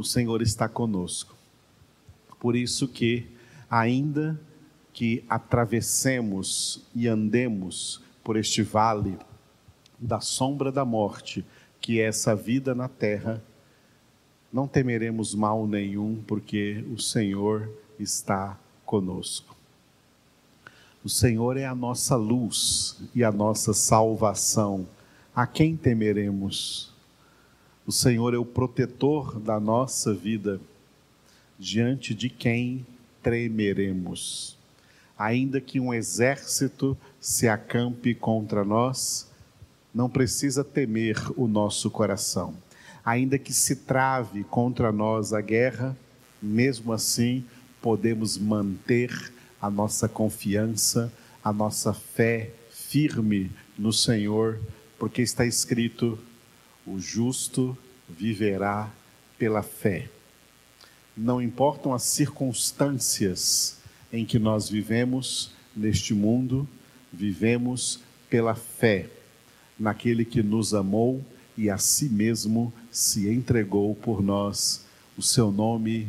o Senhor está conosco. Por isso que, ainda que atravessemos e andemos por este vale da sombra da morte, que é essa vida na terra, não temeremos mal nenhum, porque o Senhor está conosco. O Senhor é a nossa luz e a nossa salvação. A quem temeremos? O Senhor é o protetor da nossa vida. Diante de quem tremeremos? Ainda que um exército se acampe contra nós, não precisa temer o nosso coração. Ainda que se trave contra nós a guerra, mesmo assim podemos manter a nossa confiança, a nossa fé firme no Senhor, porque está escrito: o justo viverá pela fé. Não importam as circunstâncias em que nós vivemos neste mundo, vivemos pela fé naquele que nos amou e a si mesmo se entregou por nós. O seu nome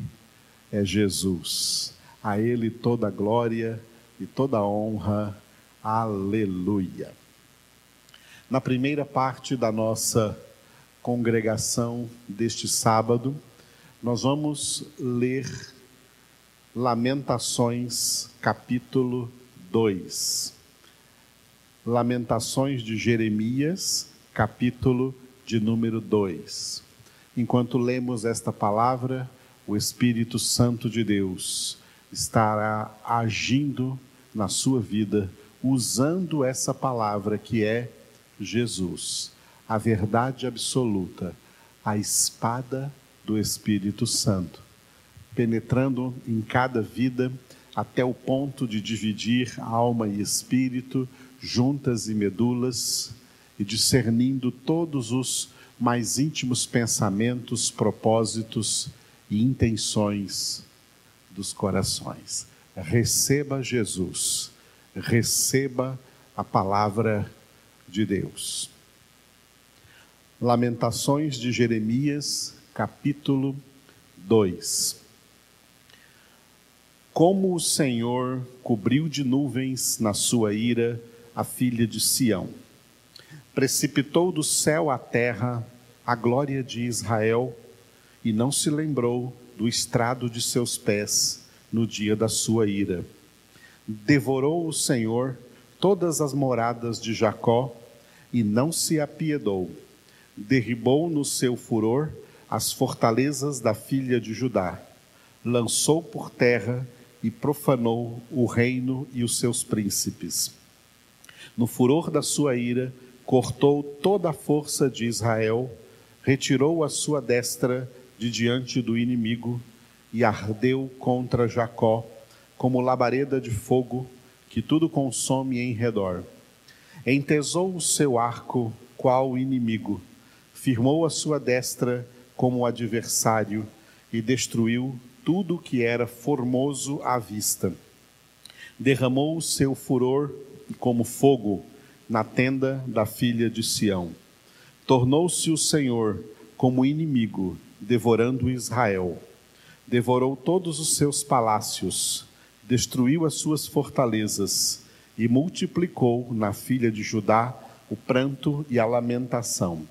é Jesus. A Ele toda a glória e toda a honra. Aleluia. Na primeira parte da nossa congregação deste sábado, nós vamos ler Lamentações, capítulo 2. Lamentações de Jeremias, capítulo de número 2. Enquanto lemos esta palavra, o Espírito Santo de Deus estará agindo na sua vida, usando essa palavra que é Jesus, a verdade absoluta, a espada do Espírito Santo, penetrando em cada vida até o ponto de dividir alma e espírito, juntas e medulas, e discernindo todos os mais íntimos pensamentos, propósitos e intenções dos corações. Receba Jesus, receba a palavra de Deus. Lamentações de Jeremias, capítulo 2. Como o Senhor cobriu de nuvens na sua ira a filha de Sião, precipitou do céu à terra a glória de Israel e não se lembrou do estrado de seus pés no dia da sua ira. Devorou o Senhor todas as moradas de Jacó e não se apiedou. Derribou no seu furor as fortalezas da filha de Judá. Lançou por terra e profanou o reino e os seus príncipes. No furor da sua ira, cortou toda a força de Israel, retirou a sua destra de diante do inimigo e ardeu contra Jacó como labareda de fogo que tudo consome em redor. Entesou o seu arco qual inimigo, firmou a sua destra como adversário e destruiu tudo que era formoso à vista. Derramou o seu furor como fogo na tenda da filha de Sião. Tornou-se o Senhor como inimigo devorando Israel. Devorou todos os seus palácios, destruiu as suas fortalezas e multiplicou na filha de Judá o pranto e a lamentação.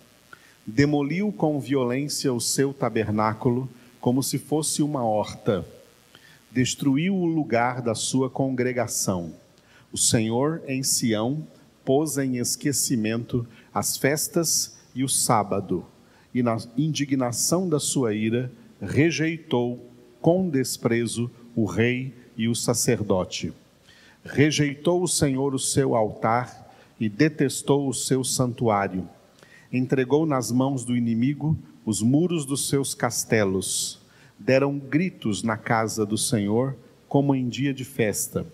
Demoliu com violência o seu tabernáculo, como se fosse uma horta. Destruiu o lugar da sua congregação. O Senhor em Sião pôs em esquecimento as festas e o sábado e na indignação da sua ira, rejeitou com desprezo o rei e o sacerdote. Rejeitou o Senhor o seu altar e detestou o seu santuário. Entregou nas mãos do inimigo os muros dos seus castelos. Deram gritos na casa do Senhor, como em dia de festa.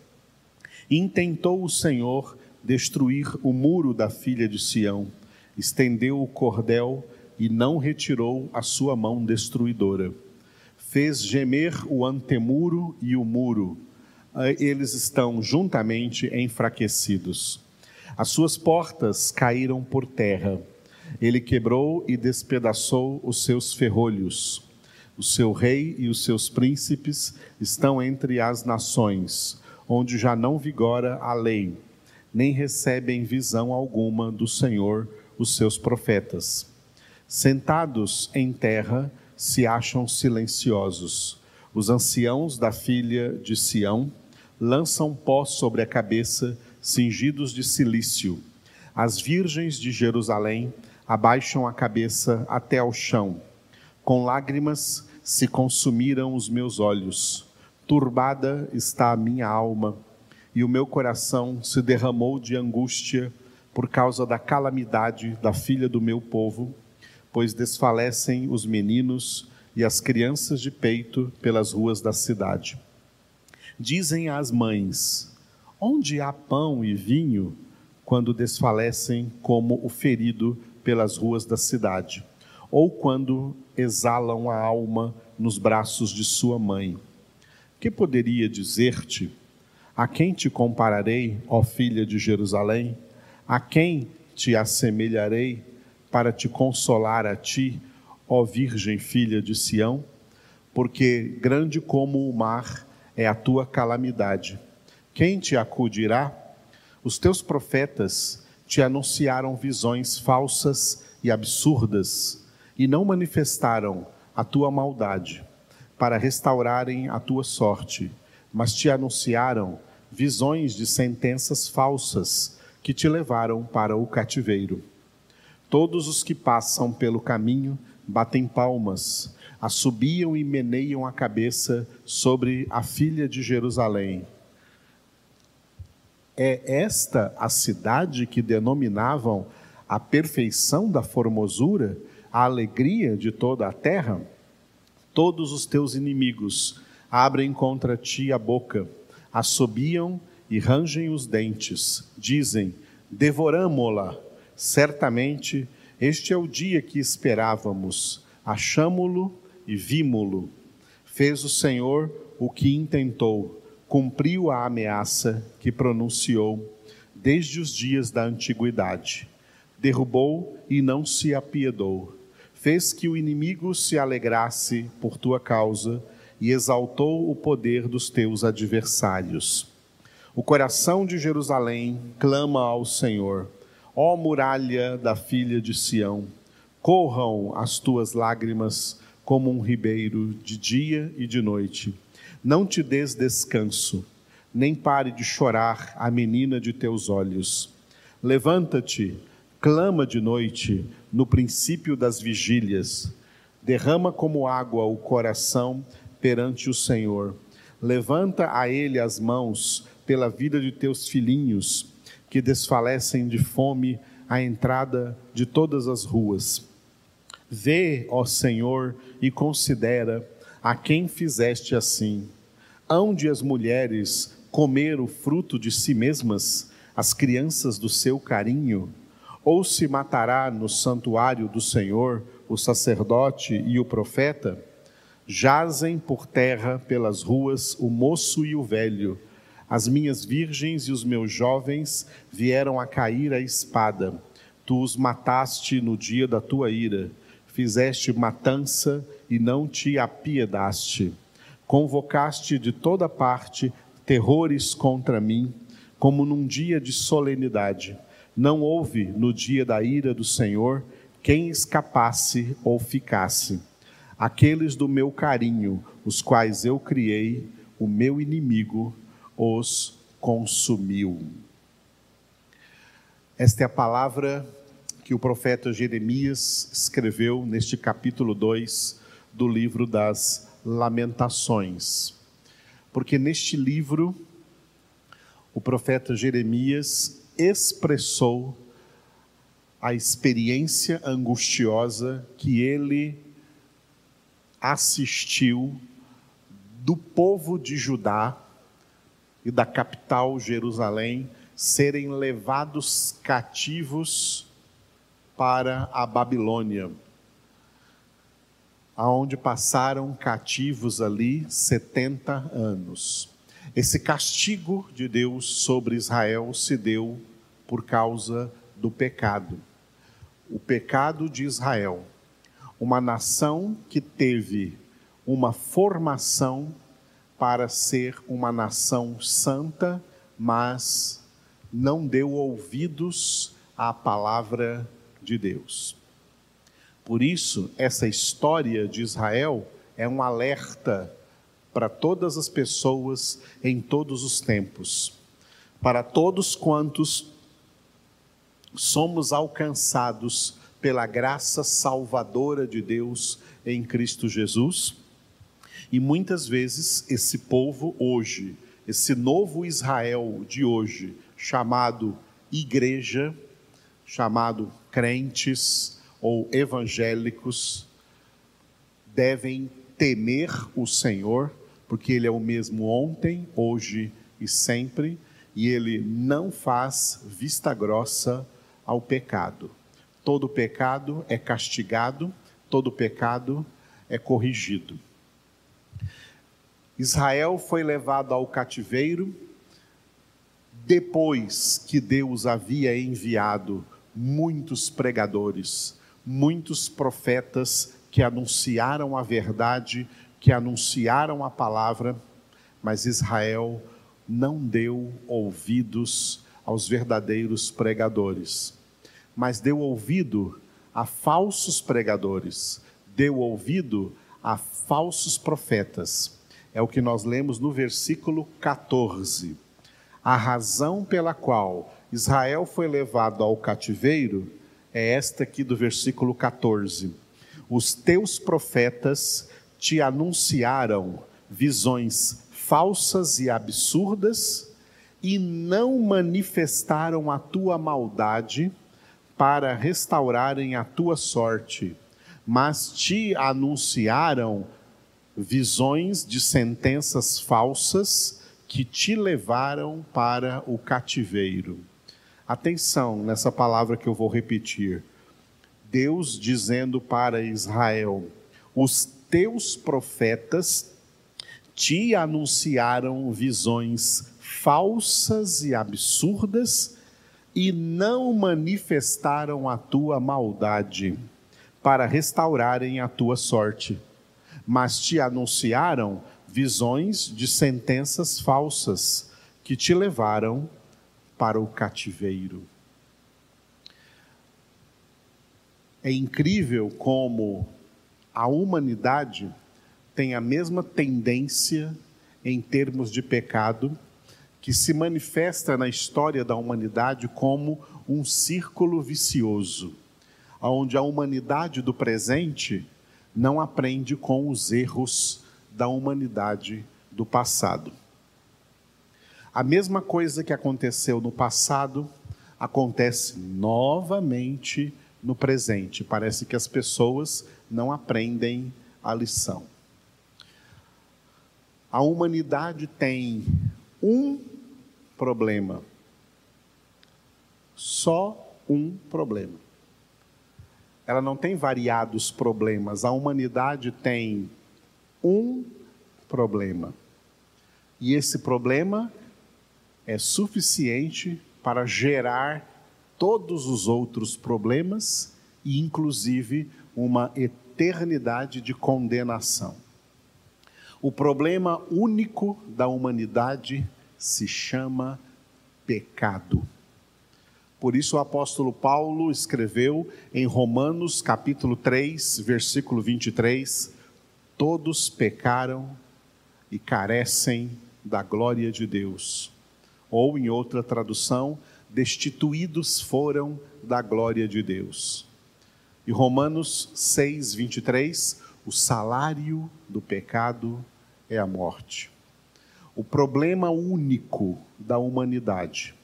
Intentou o Senhor destruir o muro da filha de Sião. Estendeu o cordel e não retirou a sua mão destruidora. Fez gemer o antemuro e o muro, eles estão juntamente enfraquecidos. As suas portas caíram por terra. Ele quebrou e despedaçou os seus ferrolhos. O seu rei e os seus príncipes estão entre as nações, onde já não vigora a lei, nem recebem visão alguma do Senhor os seus profetas. Sentados em terra, se acham silenciosos. Os anciãos da filha de Sião lançam pó sobre a cabeça, cingidos de silício. As virgens de Jerusalém abaixam a cabeça até ao chão. Com lágrimas se consumiram os meus olhos. Turbada está a minha alma, e o meu coração se derramou de angústia por causa da calamidade da filha do meu povo pois desfalecem os meninos e as crianças de peito pelas ruas da cidade. Dizem às mães: Onde há pão e vinho quando desfalecem como o ferido pelas ruas da cidade, ou quando exalam a alma nos braços de sua mãe? Que poderia dizer-te? A quem te compararei, ó filha de Jerusalém? A quem te assemelharei? para te consolar a ti, ó Virgem filha de Sião, porque grande como o mar é a tua calamidade. Quem te acudirá? Os teus profetas te anunciaram visões falsas e absurdas e não manifestaram a tua maldade para restaurarem a tua sorte, mas te anunciaram visões de sentenças falsas que te levaram para o cativeiro. Todos os que passam pelo caminho batem palmas, assobiam e meneiam a cabeça sobre a filha de Jerusalém. É esta a cidade que denominavam a perfeição da formosura, a alegria de toda a terra? Todos os teus inimigos abrem contra ti a boca, assobiam e rangem os dentes, dizem: devoramo-la Certamente este é o dia que esperávamos, achamo-lo e vimo-lo. Fez o Senhor o que intentou, cumpriu a ameaça que pronunciou desde os dias da antiguidade. Derrubou e não se apiedou. Fez que o inimigo se alegrasse por tua causa e exaltou o poder dos teus adversários. O coração de Jerusalém clama ao Senhor Ó muralha da filha de Sião, corram as tuas lágrimas como um ribeiro de dia e de noite. Não te des descanso, nem pare de chorar a menina de teus olhos. Levanta-te, clama de noite, no princípio das vigílias. Derrama como água o coração perante o Senhor. Levanta a ele as mãos pela vida de teus filhinhos que desfalecem de fome à entrada de todas as ruas. Vê, ó Senhor, e considera a quem fizeste assim. Hão de as mulheres comer o fruto de si mesmas, as crianças do seu carinho? Ou se matará no santuário do Senhor o sacerdote e o profeta? Jazem por terra pelas ruas o moço e o velho, as minhas virgens e os meus jovens vieram a cair à espada. Tu os mataste no dia da tua ira. Fizeste matança e não te apiedaste. Convocaste de toda parte terrores contra mim, como num dia de solenidade. Não houve no dia da ira do Senhor quem escapasse ou ficasse. Aqueles do meu carinho, os quais eu criei, o meu inimigo os consumiu. Esta é a palavra que o profeta Jeremias escreveu neste capítulo 2 do livro das Lamentações. Porque neste livro o profeta Jeremias expressou a experiência angustiosa que ele assistiu do povo de Judá e da capital Jerusalém serem levados cativos para a Babilônia, aonde passaram cativos ali 70 anos. Esse castigo de Deus sobre Israel se deu por causa do pecado. O pecado de Israel, uma nação que teve uma formação para ser uma nação santa, mas não deu ouvidos à palavra de Deus. Por isso, essa história de Israel é um alerta para todas as pessoas em todos os tempos, para todos quantos somos alcançados pela graça salvadora de Deus em Cristo Jesus. E muitas vezes esse povo hoje, esse novo Israel de hoje, chamado igreja, chamado crentes ou evangélicos, devem temer o Senhor, porque Ele é o mesmo ontem, hoje e sempre, e Ele não faz vista grossa ao pecado. Todo pecado é castigado, todo pecado é corrigido. Israel foi levado ao cativeiro depois que Deus havia enviado muitos pregadores, muitos profetas que anunciaram a verdade, que anunciaram a palavra, mas Israel não deu ouvidos aos verdadeiros pregadores, mas deu ouvido a falsos pregadores, deu ouvido a falsos profetas. É o que nós lemos no versículo 14. A razão pela qual Israel foi levado ao cativeiro é esta aqui do versículo 14. Os teus profetas te anunciaram visões falsas e absurdas e não manifestaram a tua maldade para restaurarem a tua sorte, mas te anunciaram visões de sentenças falsas que te levaram para o cativeiro. Atenção nessa palavra que eu vou repetir. Deus dizendo para Israel: Os teus profetas te anunciaram visões falsas e absurdas e não manifestaram a tua maldade para restaurarem a tua sorte, mas te anunciaram visões de sentenças falsas que te levaram para o cativeiro. É incrível como a humanidade tem a mesma tendência em termos de pecado que se manifesta na história da humanidade como um círculo vicioso, onde a humanidade do presente não aprende com os erros da humanidade do passado. A mesma coisa que aconteceu no passado acontece novamente no presente. Parece que as pessoas não aprendem a lição. A humanidade tem um problema. Só um problema. Ela não tem variados problemas. A humanidade tem um problema. E esse problema é suficiente para gerar todos os outros problemas e, inclusive, uma eternidade de condenação. O problema único da humanidade se chama pecado. Por isso o apóstolo Paulo escreveu em Romanos capítulo 3, versículo 23: Todos pecaram e carecem da glória de Deus. Ou, em outra tradução, destituídos foram da glória de Deus. E Romanos 6, 23, o salário do pecado é a morte. O problema único da humanidade,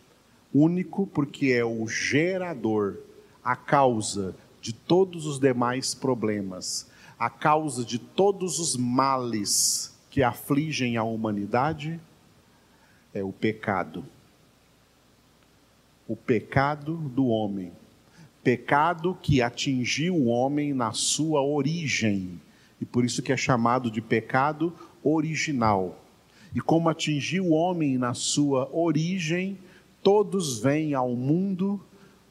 único porque é o gerador, a causa de todos os demais problemas, a causa de todos os males que afligem a humanidade, é o pecado. O pecado do homem. Pecado que atingiu o homem na sua origem. E por isso que é chamado de pecado original. E como atingiu o homem na sua origem, todos vêm ao mundo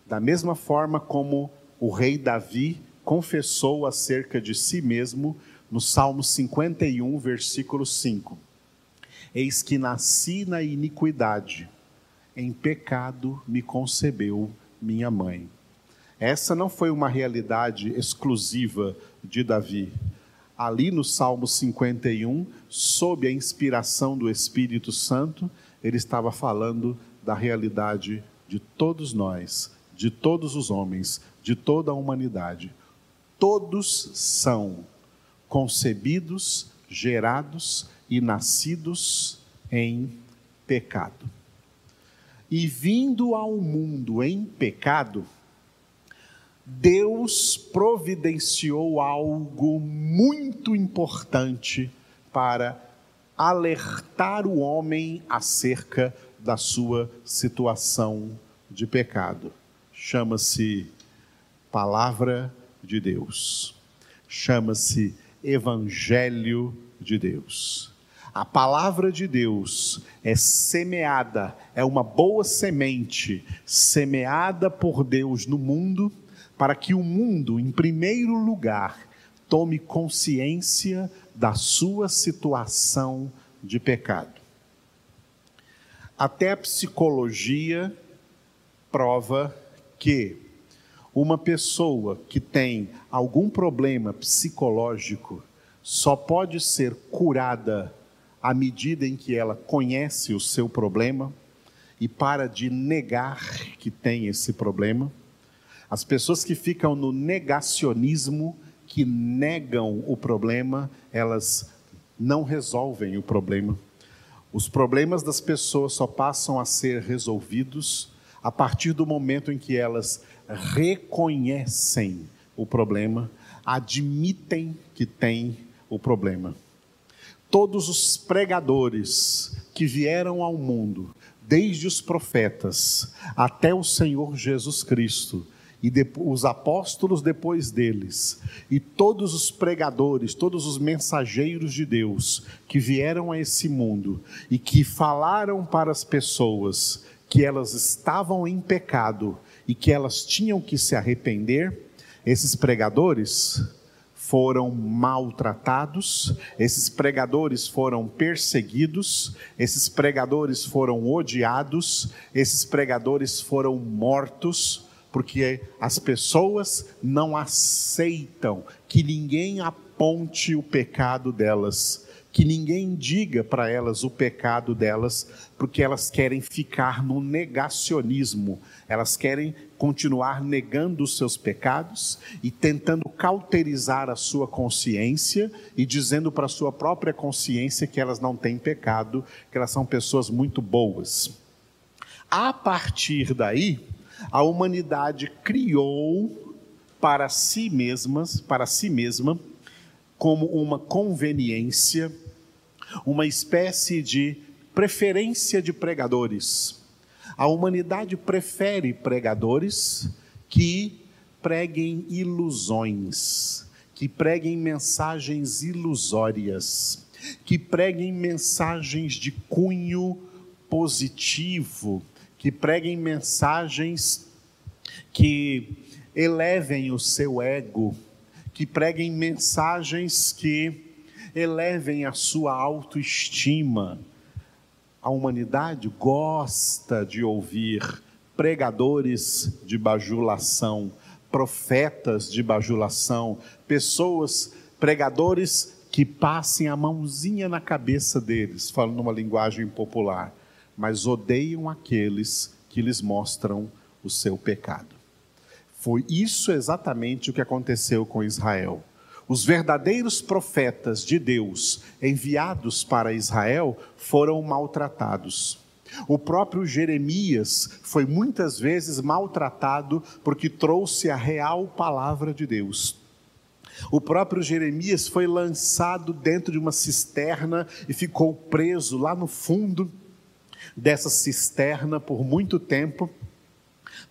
da mesma forma como o rei Davi confessou acerca de si mesmo, no Salmo 51, versículo 5. Eis que nasci na iniquidade, em pecado me concebeu minha mãe. Essa não foi uma realidade exclusiva de Davi. Ali no Salmo 51, sob a inspiração do Espírito Santo, ele estava falando da realidade de todos nós, de todos os homens, de toda a humanidade. Todos são concebidos, gerados e nascidos em pecado. E vindo ao mundo em pecado, Deus providenciou algo muito importante para alertar o homem acerca da sua situação de pecado. Chama-se Palavra de Deus. Chama-se Evangelho de Deus. A palavra de Deus é semeada, é uma boa semente, semeada por Deus no mundo, para que o mundo, em primeiro lugar, tome consciência da sua situação de pecado. Até a psicologia prova que uma pessoa que tem algum problema psicológico só pode ser curada à medida em que ela conhece o seu problema e para de negar que tem esse problema. As pessoas que ficam no negacionismo, que negam o problema, elas não resolvem o problema. Os problemas das pessoas só passam a ser resolvidos a partir do momento em que elas reconhecem o problema, admitem que tem o problema. Todos os pregadores que vieram ao mundo, desde os profetas até o Senhor Jesus Cristo, e os apóstolos depois deles, e todos os pregadores, todos os mensageiros de Deus que vieram a esse mundo e que falaram para as pessoas que elas estavam em pecado e que elas tinham que se arrepender, esses pregadores foram maltratados, esses pregadores foram perseguidos, esses pregadores foram odiados, esses pregadores foram mortos, porque as pessoas não aceitam que ninguém aponte o pecado delas que ninguém diga para elas o pecado delas, porque elas querem ficar no negacionismo, elas querem continuar negando os seus pecados e tentando cauterizar a sua consciência e dizendo para a sua própria consciência que elas não têm pecado, que elas são pessoas muito boas. A partir daí, a humanidade criou para si mesmas, para si mesma, como uma conveniência, uma espécie de preferência de pregadores. A humanidade prefere pregadores que preguem ilusões, que preguem mensagens ilusórias, que preguem mensagens de cunho positivo, que preguem mensagens que elevem o seu ego, que preguem mensagens que elevem a sua autoestima. A humanidade gosta de ouvir pregadores de bajulação, profetas de bajulação, pessoas, pregadores que passem a mãozinha na cabeça deles, falando uma linguagem popular, mas odeiam aqueles que lhes mostram o seu pecado. Foi isso exatamente o que aconteceu com Israel. Os verdadeiros profetas de Deus enviados para Israel foram maltratados. O próprio Jeremias foi muitas vezes maltratado porque trouxe a real palavra de Deus. O próprio Jeremias foi lançado dentro de uma cisterna e ficou preso lá no fundo dessa cisterna por muito tempo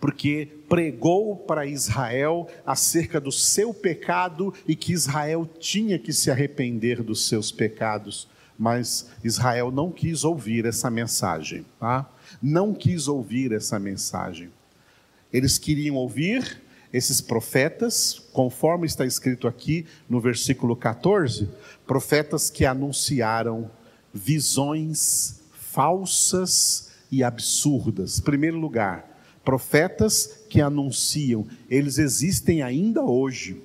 porque pregou para Israel acerca do seu pecado e que Israel tinha que se arrepender dos seus pecados. Mas Israel não quis ouvir essa mensagem, tá? Não quis ouvir essa mensagem. Eles queriam ouvir esses profetas, conforme está escrito aqui no versículo 14, profetas que anunciaram visões falsas e absurdas. Primeiro lugar, profetas que anunciam, eles existem ainda hoje.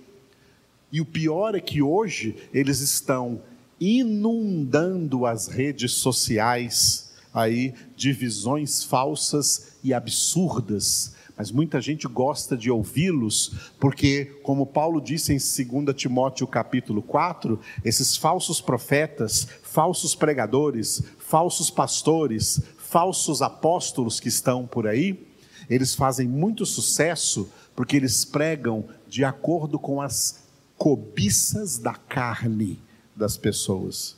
E o pior é que hoje eles estão inundando as redes sociais aí de visões falsas e absurdas. Mas muita gente gosta de ouvi-los, porque, como Paulo disse em 2 Timóteo capítulo 4, esses falsos profetas, falsos pregadores, falsos pastores, falsos apóstolos que estão por aí, eles fazem muito sucesso porque eles pregam de acordo com as cobiças da carne das pessoas.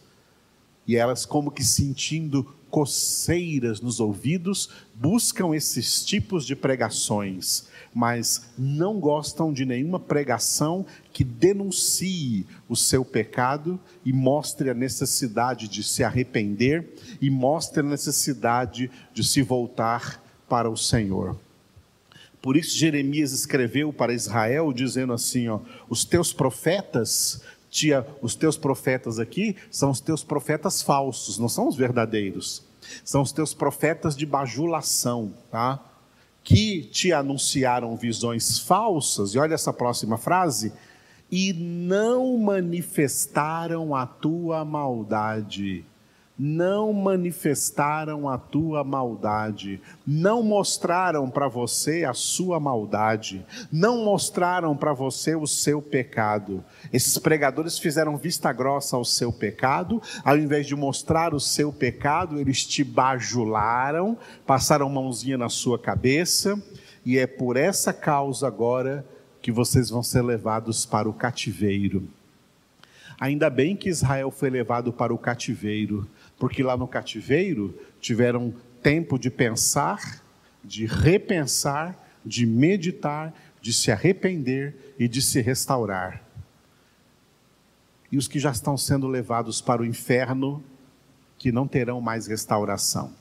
E elas, como que sentindo coceiras nos ouvidos, buscam esses tipos de pregações, mas não gostam de nenhuma pregação que denuncie o seu pecado e mostre a necessidade de se arrepender e mostre a necessidade de se voltar para o Senhor. Por isso Jeremias escreveu para Israel dizendo assim, ó: Os teus profetas tia, os teus profetas aqui são os teus profetas falsos, não são os verdadeiros. São os teus profetas de bajulação, tá? Que te anunciaram visões falsas, e olha essa próxima frase, e não manifestaram a tua maldade não manifestaram a tua maldade, não mostraram para você a sua maldade, não mostraram para você o seu pecado. Esses pregadores fizeram vista grossa ao seu pecado, ao invés de mostrar o seu pecado, eles te bajularam, passaram mãozinha na sua cabeça, e é por essa causa agora que vocês vão ser levados para o cativeiro. Ainda bem que Israel foi levado para o cativeiro, porque lá no cativeiro tiveram tempo de pensar, de repensar, de meditar, de se arrepender e de se restaurar. E os que já estão sendo levados para o inferno, que não terão mais restauração.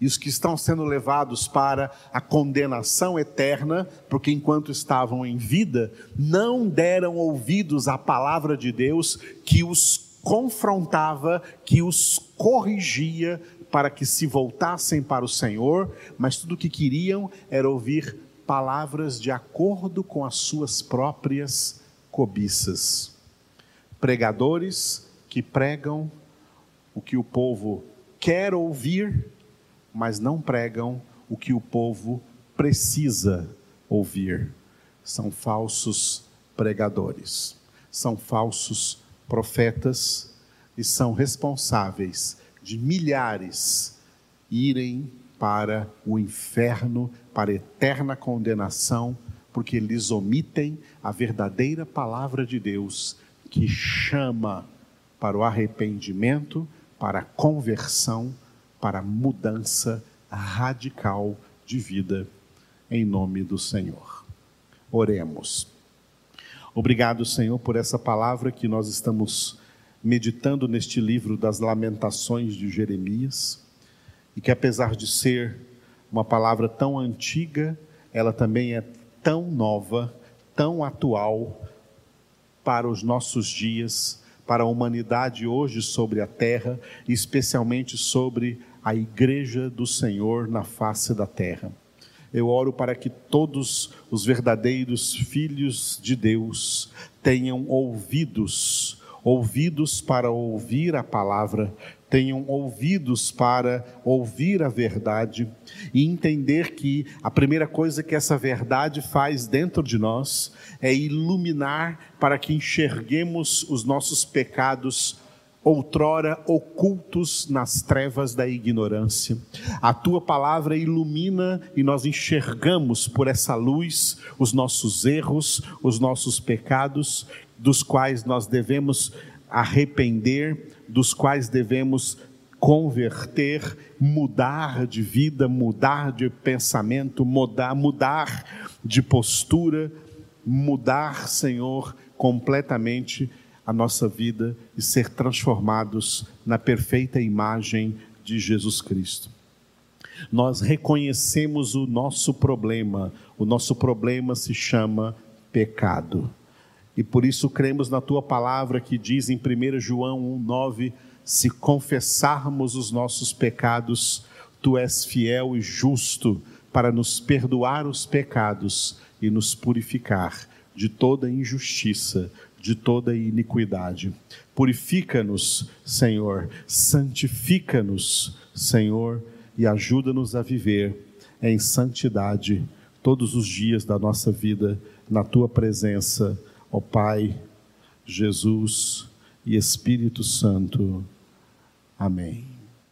E os que estão sendo levados para a condenação eterna, porque enquanto estavam em vida, não deram ouvidos à palavra de Deus que os confrontava, que os corrigia para que se voltassem para o Senhor, mas tudo o que queriam era ouvir palavras de acordo com as suas próprias cobiças. Pregadores que pregam o que o povo quer ouvir, mas não pregam o que o povo precisa ouvir. São falsos pregadores, são falsos profetas e são responsáveis de milhares irem para o inferno, para eterna condenação, porque eles omitem a verdadeira palavra de Deus que chama para o arrependimento, para a conversão, para a mudança radical de vida, em nome do Senhor. Oremos. Obrigado, Senhor, por essa palavra que nós estamos meditando neste livro das Lamentações de Jeremias, e que apesar de ser uma palavra tão antiga, ela também é tão nova, tão atual para os nossos dias, para a humanidade hoje sobre a terra, especialmente sobre a igreja do Senhor na face da terra. Eu oro para que todos os verdadeiros filhos de Deus tenham ouvidos, ouvidos para ouvir a palavra, tenham ouvidos para ouvir a verdade e entender que a primeira coisa que essa verdade faz dentro de nós é iluminar para que enxerguemos os nossos pecados outrora ocultos nas trevas da ignorância. A tua palavra ilumina e nós enxergamos por essa luz os nossos erros, os nossos pecados, dos quais nós devemos arrepender, dos quais devemos converter, mudar de vida, mudar de pensamento, mudar, mudar de postura, mudar, Senhor, completamente a nossa vida e ser transformados na perfeita imagem de Jesus Cristo. Nós reconhecemos o nosso problema, o nosso problema se chama pecado. E por isso cremos na tua palavra que diz em 1 João 1,9: se confessarmos os nossos pecados, tu és fiel e justo para nos perdoar os pecados e nos purificar de toda injustiça, de toda iniquidade. Purifica-nos, Senhor, santifica-nos, Senhor, e ajuda-nos a viver em santidade todos os dias da nossa vida, na tua presença, ó Pai, Jesus e Espírito Santo. Amém.